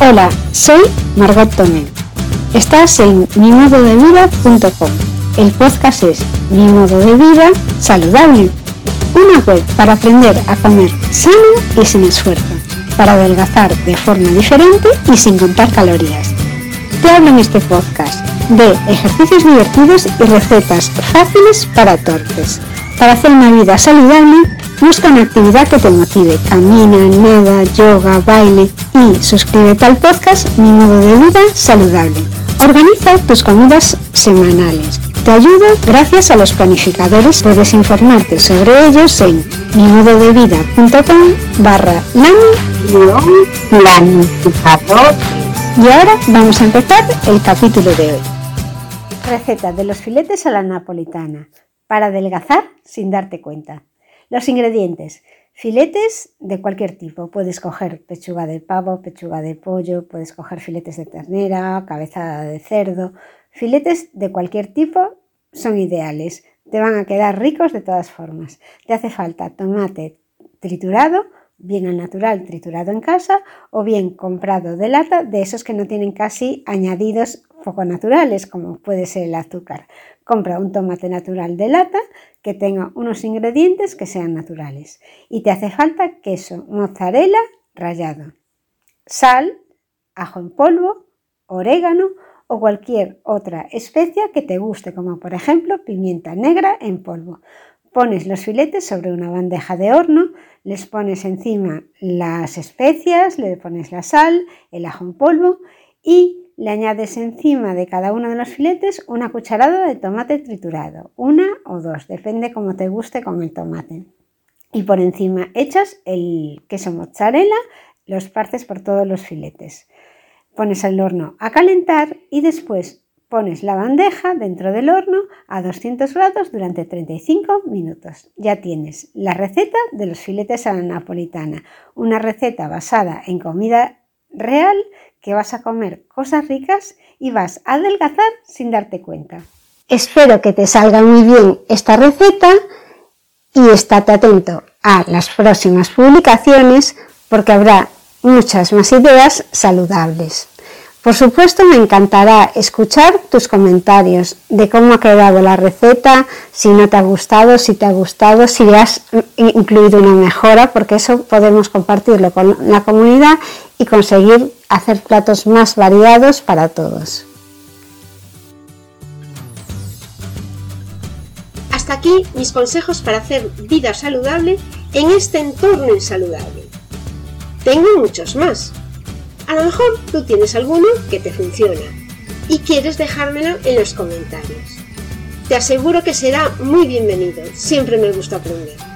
Hola, soy Margot Tomé. Estás en mimododevida.com. El podcast es Mi modo de vida saludable. Una web para aprender a comer sano y sin esfuerzo, para adelgazar de forma diferente y sin contar calorías. Te hablo en este podcast de ejercicios divertidos y recetas fáciles para torpes. Para hacer una vida saludable, busca una actividad que te motive. Camina, nada, yoga, baile y suscríbete al podcast Mi modo de vida saludable. Organiza tus comidas semanales. Te ayudo gracias a los planificadores. Puedes informarte sobre ellos en mimododevida.com barra planificador. Y ahora vamos a empezar el capítulo de hoy. Receta de los filetes a la napolitana para adelgazar sin darte cuenta. Los ingredientes. Filetes de cualquier tipo. Puedes coger pechuga de pavo, pechuga de pollo, puedes coger filetes de ternera, cabeza de cerdo. Filetes de cualquier tipo son ideales. Te van a quedar ricos de todas formas. Te hace falta tomate triturado, bien al natural triturado en casa o bien comprado de lata, de esos que no tienen casi añadidos poco naturales, como puede ser el azúcar. Compra un tomate natural de lata que tenga unos ingredientes que sean naturales. Y te hace falta queso, mozzarella rallado, sal, ajo en polvo, orégano o cualquier otra especia que te guste, como por ejemplo pimienta negra en polvo. Pones los filetes sobre una bandeja de horno, les pones encima las especias, le pones la sal, el ajo en polvo y le añades encima de cada uno de los filetes una cucharada de tomate triturado, una o dos, depende como te guste con el tomate. Y por encima echas el queso mozzarella, los partes por todos los filetes. Pones el horno a calentar y después pones la bandeja dentro del horno a 200 grados durante 35 minutos. Ya tienes la receta de los filetes a la napolitana, una receta basada en comida real que vas a comer cosas ricas y vas a adelgazar sin darte cuenta. Espero que te salga muy bien esta receta y estate atento a las próximas publicaciones porque habrá muchas más ideas saludables. Por supuesto, me encantará escuchar tus comentarios de cómo ha quedado la receta, si no te ha gustado, si te ha gustado, si has incluido una mejora, porque eso podemos compartirlo con la comunidad y conseguir hacer platos más variados para todos. Hasta aquí mis consejos para hacer vida saludable en este entorno insaludable. Tengo muchos más. A lo mejor tú tienes alguno que te funciona y quieres dejármelo en los comentarios. Te aseguro que será muy bienvenido, siempre me gusta aprender.